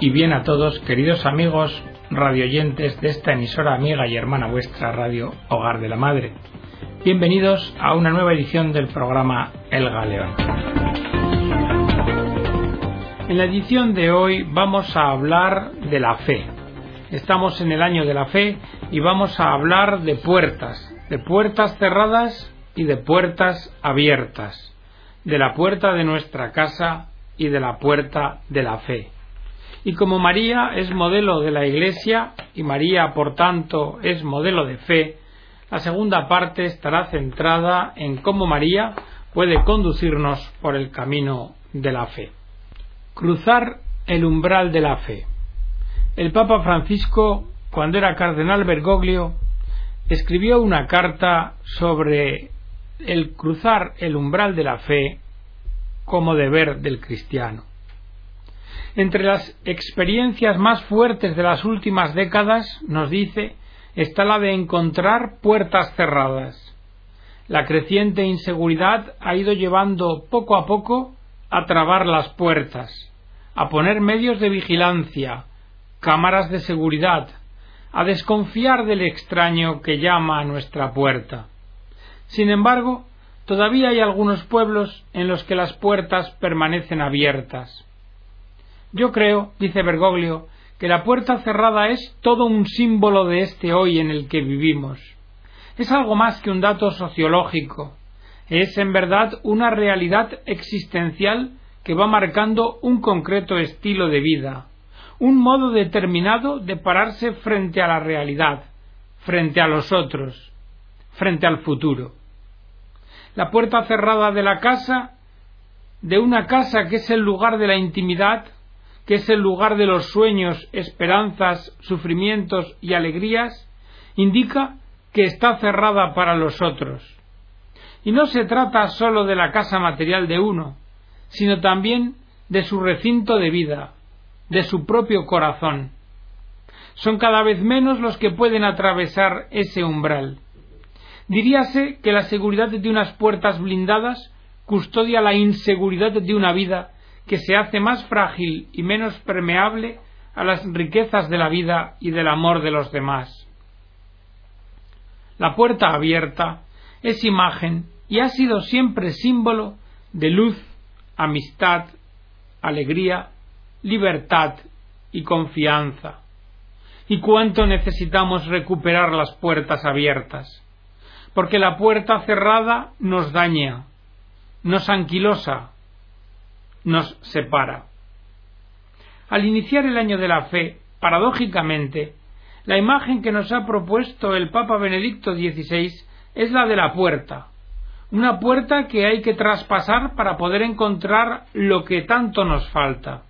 y bien a todos, queridos amigos radioyentes de esta emisora amiga y hermana vuestra Radio Hogar de la Madre. Bienvenidos a una nueva edición del programa El Galeón. En la edición de hoy vamos a hablar de la fe. Estamos en el año de la fe y vamos a hablar de puertas, de puertas cerradas y de puertas abiertas, de la puerta de nuestra casa y de la puerta de la fe. Y como María es modelo de la Iglesia y María, por tanto, es modelo de fe, la segunda parte estará centrada en cómo María puede conducirnos por el camino de la fe. Cruzar el umbral de la fe. El Papa Francisco, cuando era cardenal Bergoglio, escribió una carta sobre el cruzar el umbral de la fe como deber del cristiano. Entre las experiencias más fuertes de las últimas décadas, nos dice, está la de encontrar puertas cerradas. La creciente inseguridad ha ido llevando poco a poco a trabar las puertas, a poner medios de vigilancia, cámaras de seguridad, a desconfiar del extraño que llama a nuestra puerta. Sin embargo, todavía hay algunos pueblos en los que las puertas permanecen abiertas. Yo creo, dice Bergoglio, que la puerta cerrada es todo un símbolo de este hoy en el que vivimos. Es algo más que un dato sociológico. Es en verdad una realidad existencial que va marcando un concreto estilo de vida, un modo determinado de pararse frente a la realidad, frente a los otros, frente al futuro la puerta cerrada de la casa, de una casa que es el lugar de la intimidad, que es el lugar de los sueños, esperanzas, sufrimientos y alegrías, indica que está cerrada para los otros. Y no se trata sólo de la casa material de uno, sino también de su recinto de vida, de su propio corazón. Son cada vez menos los que pueden atravesar ese umbral. Diríase que la seguridad de unas puertas blindadas custodia la inseguridad de una vida que se hace más frágil y menos permeable a las riquezas de la vida y del amor de los demás. La puerta abierta es imagen y ha sido siempre símbolo de luz, amistad, alegría, libertad y confianza. ¿Y cuánto necesitamos recuperar las puertas abiertas? porque la puerta cerrada nos daña, nos anquilosa, nos separa. Al iniciar el año de la fe, paradójicamente, la imagen que nos ha propuesto el Papa Benedicto XVI es la de la puerta, una puerta que hay que traspasar para poder encontrar lo que tanto nos falta.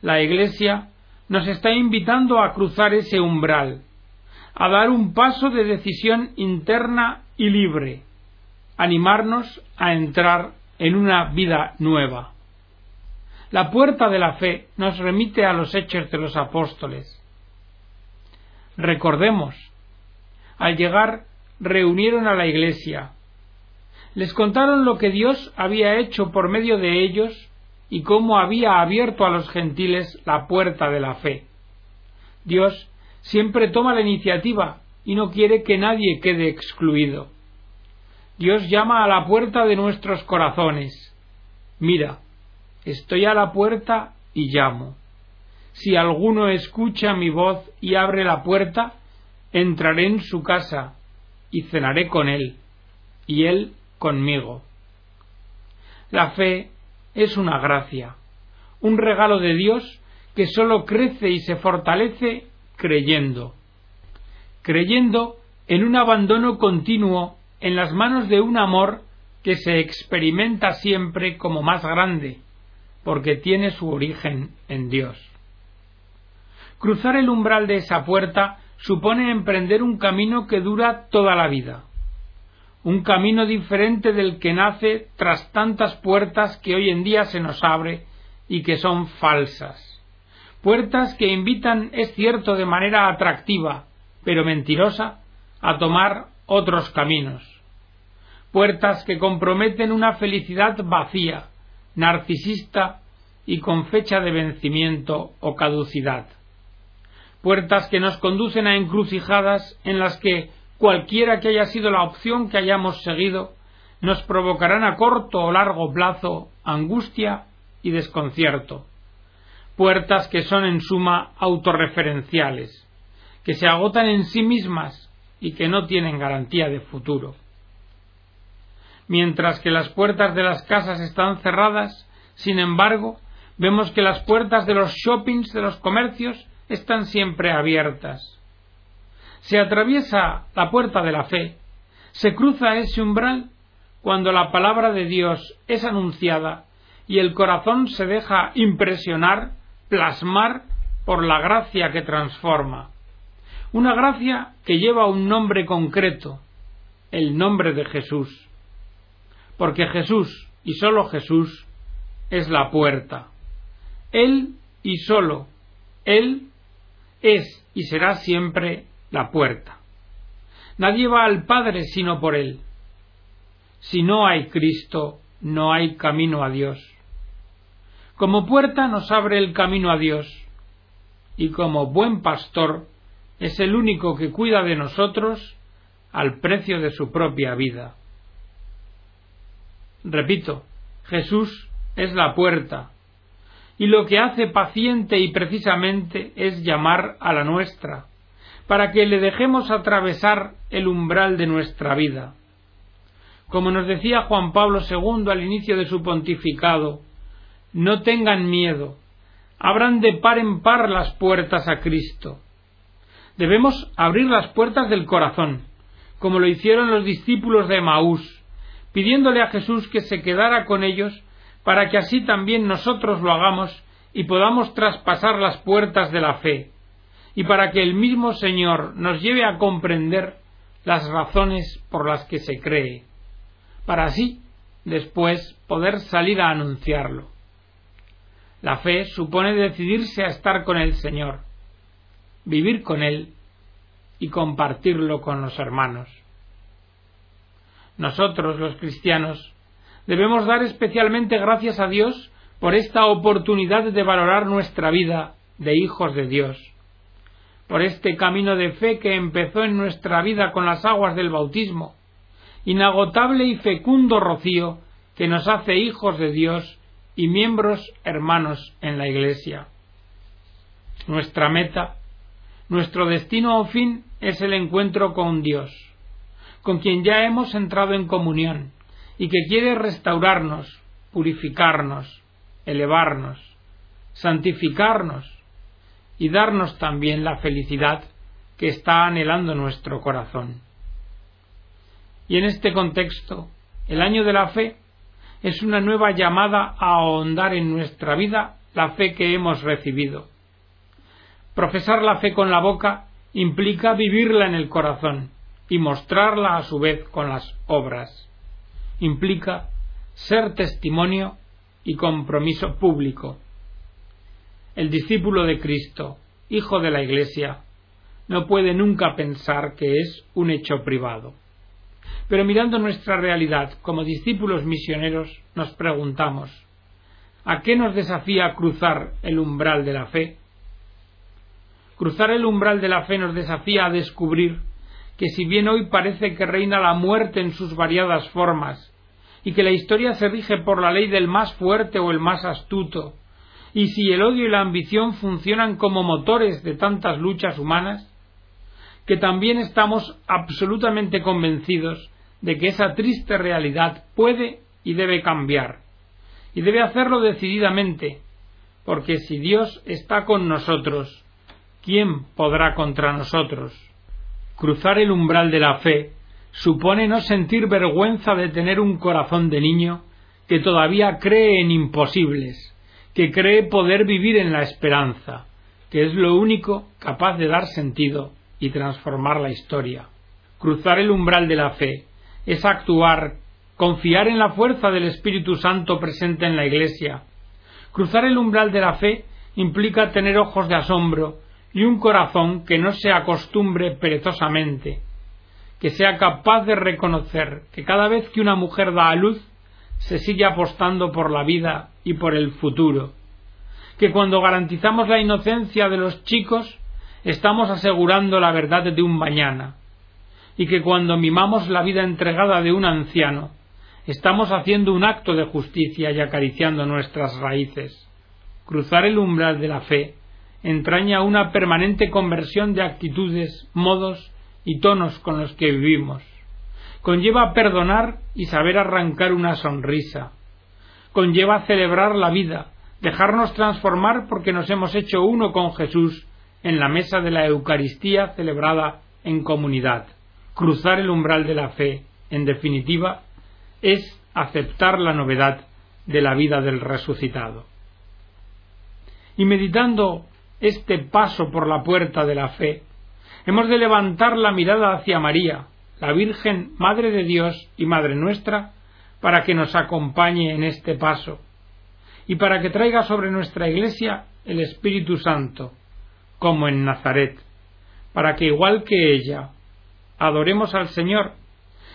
La Iglesia nos está invitando a cruzar ese umbral, a dar un paso de decisión interna y libre, animarnos a entrar en una vida nueva. La puerta de la fe nos remite a los hechos de los apóstoles. Recordemos, al llegar reunieron a la iglesia, les contaron lo que Dios había hecho por medio de ellos y cómo había abierto a los gentiles la puerta de la fe. Dios siempre toma la iniciativa y no quiere que nadie quede excluido. Dios llama a la puerta de nuestros corazones. Mira, estoy a la puerta y llamo. Si alguno escucha mi voz y abre la puerta, entraré en su casa y cenaré con él, y él conmigo. La fe es una gracia, un regalo de Dios que sólo crece y se fortalece creyendo. Creyendo en un abandono continuo en las manos de un amor que se experimenta siempre como más grande, porque tiene su origen en Dios. Cruzar el umbral de esa puerta supone emprender un camino que dura toda la vida, un camino diferente del que nace tras tantas puertas que hoy en día se nos abre y que son falsas puertas que invitan, es cierto, de manera atractiva, pero mentirosa, a tomar otros caminos. Puertas que comprometen una felicidad vacía, narcisista y con fecha de vencimiento o caducidad. Puertas que nos conducen a encrucijadas en las que cualquiera que haya sido la opción que hayamos seguido, nos provocarán a corto o largo plazo angustia y desconcierto. Puertas que son en suma autorreferenciales, que se agotan en sí mismas y que no tienen garantía de futuro. Mientras que las puertas de las casas están cerradas, sin embargo, vemos que las puertas de los shoppings, de los comercios, están siempre abiertas se atraviesa la puerta de la fe, se cruza ese umbral cuando la palabra de Dios es anunciada y el corazón se deja impresionar, plasmar por la gracia que transforma. Una gracia que lleva un nombre concreto, el nombre de Jesús. Porque Jesús, y sólo Jesús, es la puerta. Él y sólo, Él es y será siempre la puerta. Nadie va al Padre sino por Él. Si no hay Cristo, no hay camino a Dios. Como puerta nos abre el camino a Dios, y como buen pastor es el único que cuida de nosotros al precio de su propia vida. Repito, Jesús es la puerta, y lo que hace paciente y precisamente es llamar a la nuestra, para que le dejemos atravesar el umbral de nuestra vida. Como nos decía Juan Pablo II al inicio de su pontificado, no tengan miedo, abran de par en par las puertas a Cristo. Debemos abrir las puertas del corazón, como lo hicieron los discípulos de Maús, pidiéndole a Jesús que se quedara con ellos para que así también nosotros lo hagamos y podamos traspasar las puertas de la fe, y para que el mismo Señor nos lleve a comprender las razones por las que se cree, para así después poder salir a anunciarlo. La fe supone decidirse a estar con el Señor, vivir con Él y compartirlo con los hermanos. Nosotros, los cristianos, debemos dar especialmente gracias a Dios por esta oportunidad de valorar nuestra vida de hijos de Dios por este camino de fe que empezó en nuestra vida con las aguas del bautismo, inagotable y fecundo rocío que nos hace hijos de Dios y miembros hermanos en la Iglesia. Nuestra meta, nuestro destino o fin es el encuentro con Dios, con quien ya hemos entrado en comunión y que quiere restaurarnos, purificarnos, elevarnos, santificarnos y darnos también la felicidad que está anhelando nuestro corazón. Y en este contexto, el año de la fe es una nueva llamada a ahondar en nuestra vida la fe que hemos recibido. Profesar la fe con la boca implica vivirla en el corazón y mostrarla a su vez con las obras. Implica ser testimonio y compromiso público el discípulo de Cristo, hijo de la Iglesia, no puede nunca pensar que es un hecho privado. Pero mirando nuestra realidad como discípulos misioneros, nos preguntamos, ¿a qué nos desafía cruzar el umbral de la fe? Cruzar el umbral de la fe nos desafía a descubrir que si bien hoy parece que reina la muerte en sus variadas formas, y que la historia se rige por la ley del más fuerte o el más astuto, y si el odio y la ambición funcionan como motores de tantas luchas humanas, que también estamos absolutamente convencidos de que esa triste realidad puede y debe cambiar, y debe hacerlo decididamente, porque si Dios está con nosotros, ¿quién podrá contra nosotros? Cruzar el umbral de la fe supone no sentir vergüenza de tener un corazón de niño que todavía cree en imposibles, que cree poder vivir en la esperanza, que es lo único capaz de dar sentido y transformar la historia. Cruzar el umbral de la fe es actuar, confiar en la fuerza del Espíritu Santo presente en la Iglesia. Cruzar el umbral de la fe implica tener ojos de asombro y un corazón que no se acostumbre perezosamente, que sea capaz de reconocer que cada vez que una mujer da a luz se sigue apostando por la vida y por el futuro, que cuando garantizamos la inocencia de los chicos estamos asegurando la verdad de un mañana, y que cuando mimamos la vida entregada de un anciano, estamos haciendo un acto de justicia y acariciando nuestras raíces. Cruzar el umbral de la fe entraña una permanente conversión de actitudes, modos y tonos con los que vivimos. Conlleva perdonar y saber arrancar una sonrisa. Conlleva celebrar la vida, dejarnos transformar porque nos hemos hecho uno con Jesús en la mesa de la Eucaristía celebrada en comunidad. Cruzar el umbral de la fe, en definitiva, es aceptar la novedad de la vida del resucitado. Y meditando este paso por la puerta de la fe, hemos de levantar la mirada hacia María, la Virgen, Madre de Dios y Madre nuestra, para que nos acompañe en este paso y para que traiga sobre nuestra Iglesia el Espíritu Santo, como en Nazaret, para que igual que ella, adoremos al Señor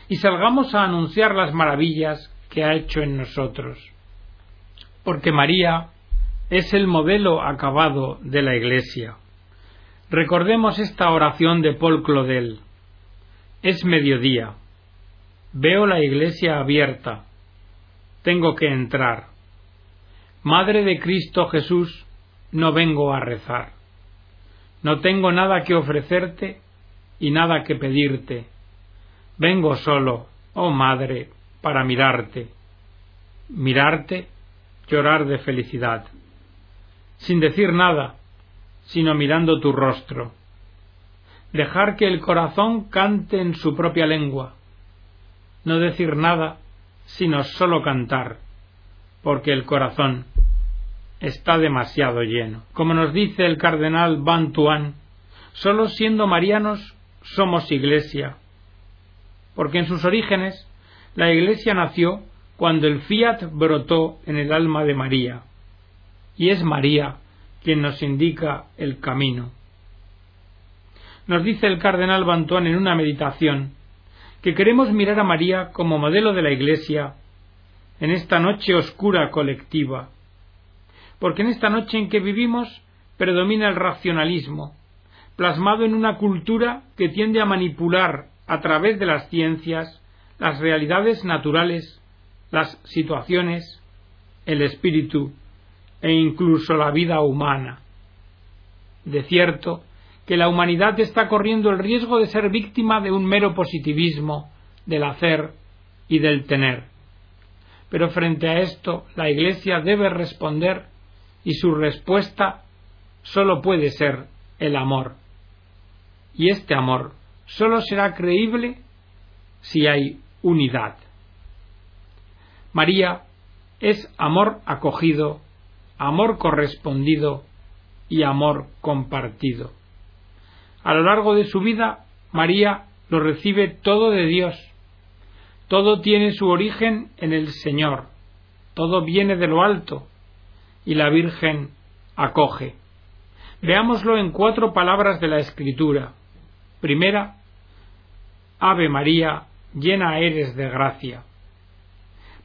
y salgamos a anunciar las maravillas que ha hecho en nosotros. Porque María es el modelo acabado de la Iglesia. Recordemos esta oración de Paul Claudel. Es mediodía. Veo la iglesia abierta. Tengo que entrar. Madre de Cristo Jesús, no vengo a rezar. No tengo nada que ofrecerte y nada que pedirte. Vengo solo, oh Madre, para mirarte. Mirarte, llorar de felicidad. Sin decir nada, sino mirando tu rostro. Dejar que el corazón cante en su propia lengua. No decir nada, sino solo cantar, porque el corazón está demasiado lleno. Como nos dice el cardenal Bantuan, solo siendo marianos somos iglesia, porque en sus orígenes la iglesia nació cuando el fiat brotó en el alma de María, y es María quien nos indica el camino. Nos dice el cardenal Bantuan en una meditación que queremos mirar a María como modelo de la Iglesia en esta noche oscura colectiva, porque en esta noche en que vivimos predomina el racionalismo, plasmado en una cultura que tiende a manipular a través de las ciencias las realidades naturales, las situaciones, el espíritu e incluso la vida humana. De cierto que la humanidad está corriendo el riesgo de ser víctima de un mero positivismo del hacer y del tener. Pero frente a esto la Iglesia debe responder y su respuesta sólo puede ser el amor. Y este amor sólo será creíble si hay unidad. María es amor acogido, amor correspondido y amor compartido. A lo largo de su vida, María lo recibe todo de Dios. Todo tiene su origen en el Señor. Todo viene de lo alto, y la Virgen acoge. Veámoslo en cuatro palabras de la Escritura. Primera, Ave María, llena eres de gracia.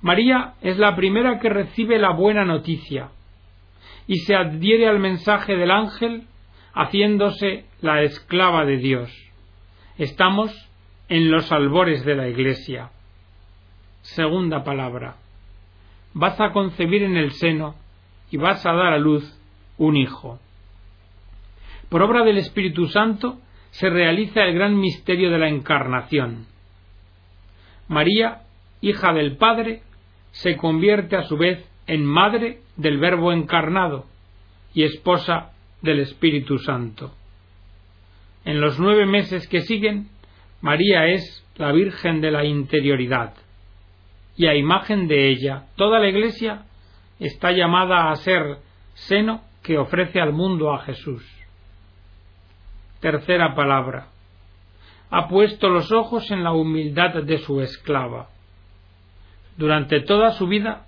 María es la primera que recibe la buena noticia y se adhiere al mensaje del ángel haciéndose la esclava de Dios. Estamos en los albores de la Iglesia. Segunda palabra. Vas a concebir en el seno y vas a dar a luz un hijo. Por obra del Espíritu Santo se realiza el gran misterio de la encarnación. María, hija del Padre, se convierte a su vez en madre del Verbo encarnado y esposa del Espíritu Santo. En los nueve meses que siguen, María es la Virgen de la interioridad, y a imagen de ella, toda la Iglesia está llamada a ser seno que ofrece al mundo a Jesús. Tercera palabra. Ha puesto los ojos en la humildad de su esclava. Durante toda su vida,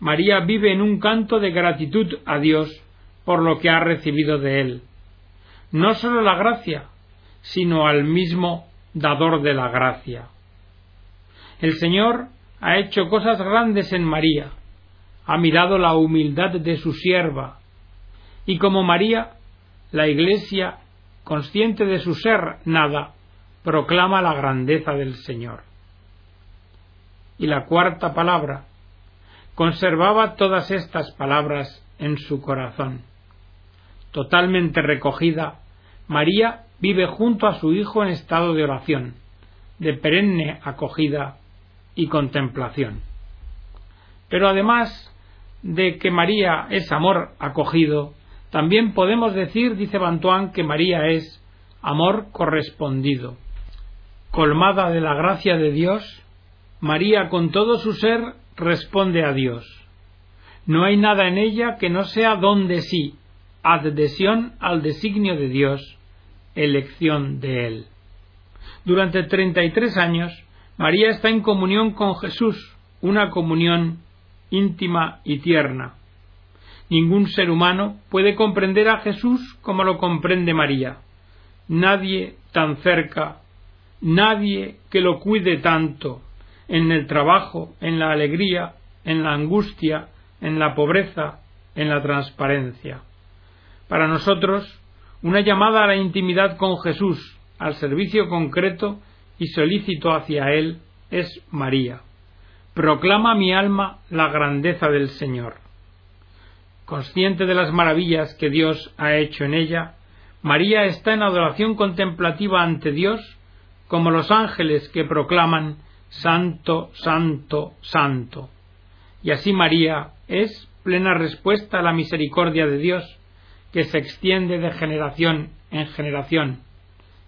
María vive en un canto de gratitud a Dios por lo que ha recibido de él. No sólo la gracia, sino al mismo dador de la gracia. El Señor ha hecho cosas grandes en María, ha mirado la humildad de su sierva, Y como María, la Iglesia, consciente de su ser nada, proclama la grandeza del Señor. Y la cuarta palabra, conservaba todas estas palabras en su corazón. Totalmente recogida, María vive junto a su Hijo en estado de oración, de perenne acogida y contemplación. Pero además de que María es amor acogido, también podemos decir, dice Bantuán, que María es amor correspondido. Colmada de la gracia de Dios, María con todo su ser responde a Dios. No hay nada en ella que no sea don de sí, adhesión al designio de Dios, elección de Él. Durante treinta y tres años, María está en comunión con Jesús, una comunión íntima y tierna. Ningún ser humano puede comprender a Jesús como lo comprende María. Nadie tan cerca, nadie que lo cuide tanto, en el trabajo, en la alegría, en la angustia, en la pobreza, en la transparencia. Para nosotros, una llamada a la intimidad con Jesús, al servicio concreto y solícito hacia Él, es María. Proclama mi alma la grandeza del Señor. Consciente de las maravillas que Dios ha hecho en ella, María está en adoración contemplativa ante Dios, como los ángeles que proclaman Santo, Santo, Santo. Y así María es plena respuesta a la misericordia de Dios, que se extiende de generación en generación,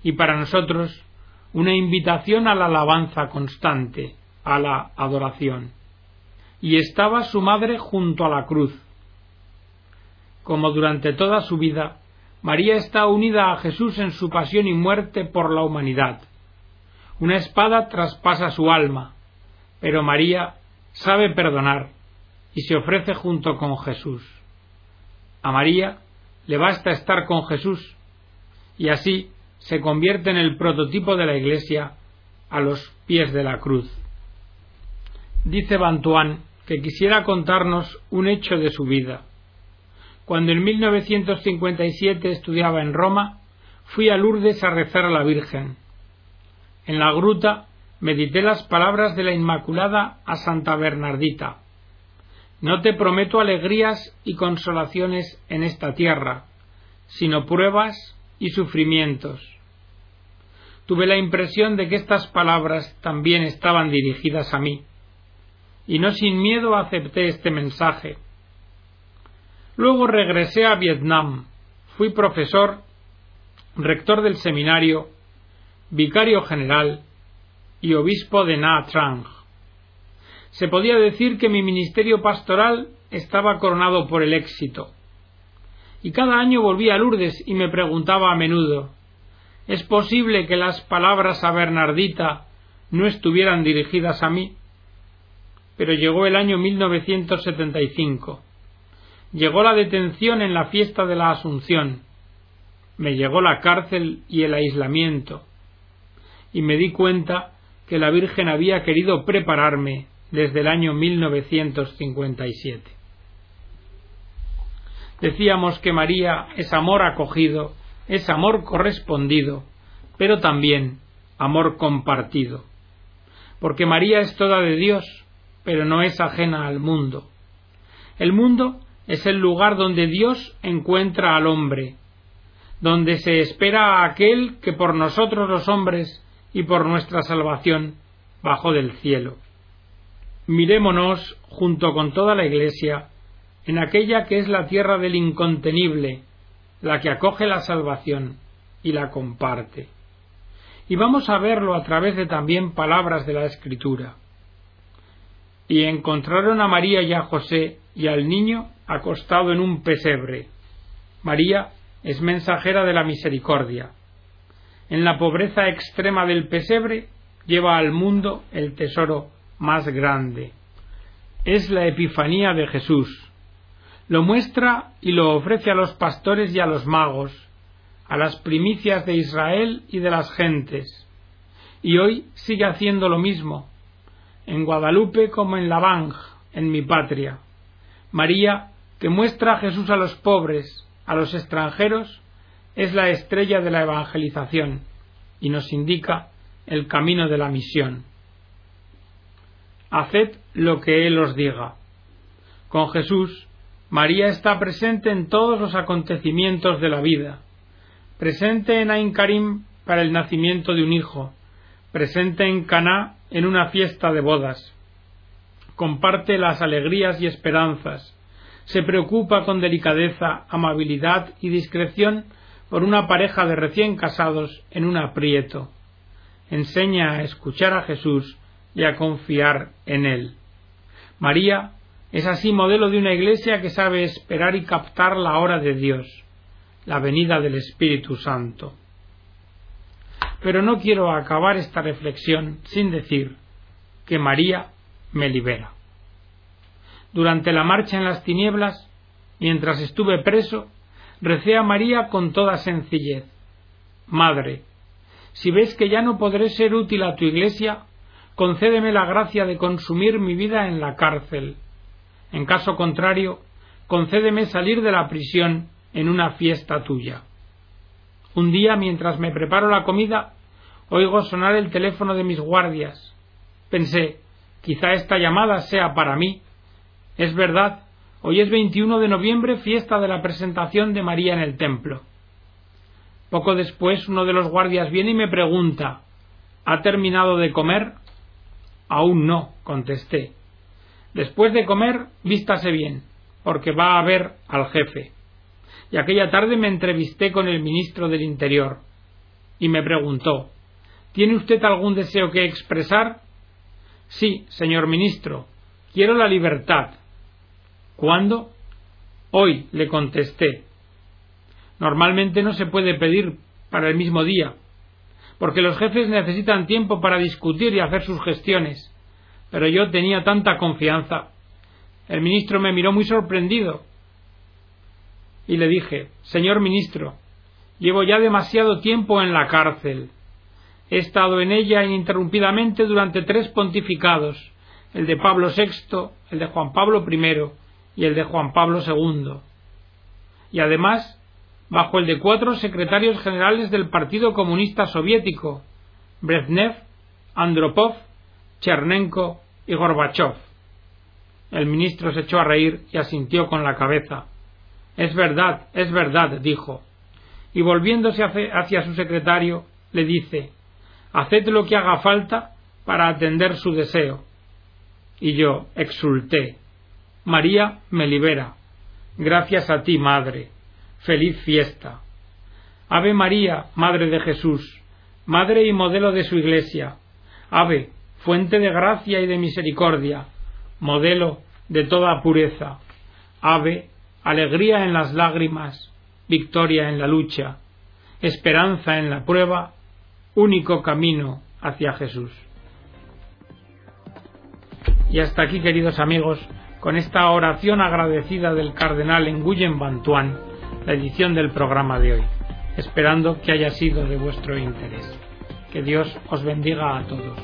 y para nosotros una invitación a la alabanza constante, a la adoración. Y estaba su madre junto a la cruz. Como durante toda su vida, María está unida a Jesús en su pasión y muerte por la humanidad una espada traspasa su alma, pero María sabe perdonar y se ofrece junto con Jesús. A María le basta estar con Jesús y así se convierte en el prototipo de la Iglesia a los pies de la cruz. Dice Bantuán que quisiera contarnos un hecho de su vida. Cuando en 1957 estudiaba en Roma, fui a Lourdes a rezar a la Virgen en la gruta medité las palabras de la Inmaculada a Santa Bernardita. No te prometo alegrías y consolaciones en esta tierra, sino pruebas y sufrimientos. Tuve la impresión de que estas palabras también estaban dirigidas a mí, y no sin miedo acepté este mensaje. Luego regresé a Vietnam, fui profesor, rector del seminario vicario general y obispo de Nha Trang. Se podía decir que mi ministerio pastoral estaba coronado por el éxito. Y cada año volvía a Lourdes y me preguntaba a menudo ¿Es posible que las palabras a Bernardita no estuvieran dirigidas a mí? Pero llegó el año 1975. Llegó la detención en la fiesta de la Asunción. Me llegó la cárcel y el aislamiento y me di cuenta que la Virgen había querido prepararme desde el año 1957. Decíamos que María es amor acogido, es amor correspondido, pero también amor compartido. Porque María es toda de Dios, pero no es ajena al mundo. El mundo es el lugar donde Dios encuentra al hombre, donde se espera a aquel que por nosotros los hombres y por nuestra salvación bajo del cielo. Mirémonos junto con toda la Iglesia en aquella que es la tierra del incontenible, la que acoge la salvación y la comparte. Y vamos a verlo a través de también palabras de la Escritura. Y encontraron a María y a José y al niño acostado en un pesebre. María es mensajera de la misericordia en la pobreza extrema del pesebre, lleva al mundo el tesoro más grande. Es la Epifanía de Jesús. Lo muestra y lo ofrece a los pastores y a los magos, a las primicias de Israel y de las gentes. Y hoy sigue haciendo lo mismo, en Guadalupe como en Lavang, en mi patria. María, que muestra a Jesús a los pobres, a los extranjeros es la estrella de la evangelización y nos indica el camino de la misión. Haced lo que Él os diga. Con Jesús, María está presente en todos los acontecimientos de la vida, presente en Ain Karim para el nacimiento de un hijo, presente en Caná en una fiesta de bodas. Comparte las alegrías y esperanzas, se preocupa con delicadeza, amabilidad y discreción por una pareja de recién casados en un aprieto. Enseña a escuchar a Jesús y a confiar en Él. María es así modelo de una iglesia que sabe esperar y captar la hora de Dios, la venida del Espíritu Santo. Pero no quiero acabar esta reflexión sin decir que María me libera. Durante la marcha en las tinieblas, mientras estuve preso, recé a María con toda sencillez. Madre, si ves que ya no podré ser útil a tu iglesia, concédeme la gracia de consumir mi vida en la cárcel. En caso contrario, concédeme salir de la prisión en una fiesta tuya. Un día, mientras me preparo la comida, oigo sonar el teléfono de mis guardias. Pensé, quizá esta llamada sea para mí, es verdad, hoy es 21 de noviembre, fiesta de la presentación de María en el templo. Poco después uno de los guardias viene y me pregunta ¿Ha terminado de comer? Aún no, contesté. Después de comer, vístase bien, porque va a ver al jefe. Y aquella tarde me entrevisté con el ministro del Interior y me preguntó ¿Tiene usted algún deseo que expresar? Sí, señor ministro, quiero la libertad. ¿Cuándo? Hoy, le contesté. Normalmente no se puede pedir para el mismo día, porque los jefes necesitan tiempo para discutir y hacer sus gestiones. Pero yo tenía tanta confianza. El ministro me miró muy sorprendido y le dije, Señor ministro, llevo ya demasiado tiempo en la cárcel. He estado en ella ininterrumpidamente durante tres pontificados, el de Pablo VI, el de Juan Pablo I y el de Juan Pablo II. Y además, bajo el de cuatro secretarios generales del Partido Comunista Soviético, Brezhnev, Andropov, Chernenko y Gorbachev. El ministro se echó a reír y asintió con la cabeza. Es verdad, es verdad, dijo. Y volviéndose hacia su secretario, le dice Haced lo que haga falta para atender su deseo. Y yo exulté. María me libera. Gracias a ti, Madre. Feliz fiesta. Ave María, Madre de Jesús, Madre y modelo de su Iglesia. Ave, fuente de gracia y de misericordia, modelo de toda pureza. Ave, alegría en las lágrimas, victoria en la lucha, esperanza en la prueba, único camino hacia Jesús. Y hasta aquí, queridos amigos, con esta oración agradecida del cardenal Nguyen Bantuan, la edición del programa de hoy, esperando que haya sido de vuestro interés. Que Dios os bendiga a todos.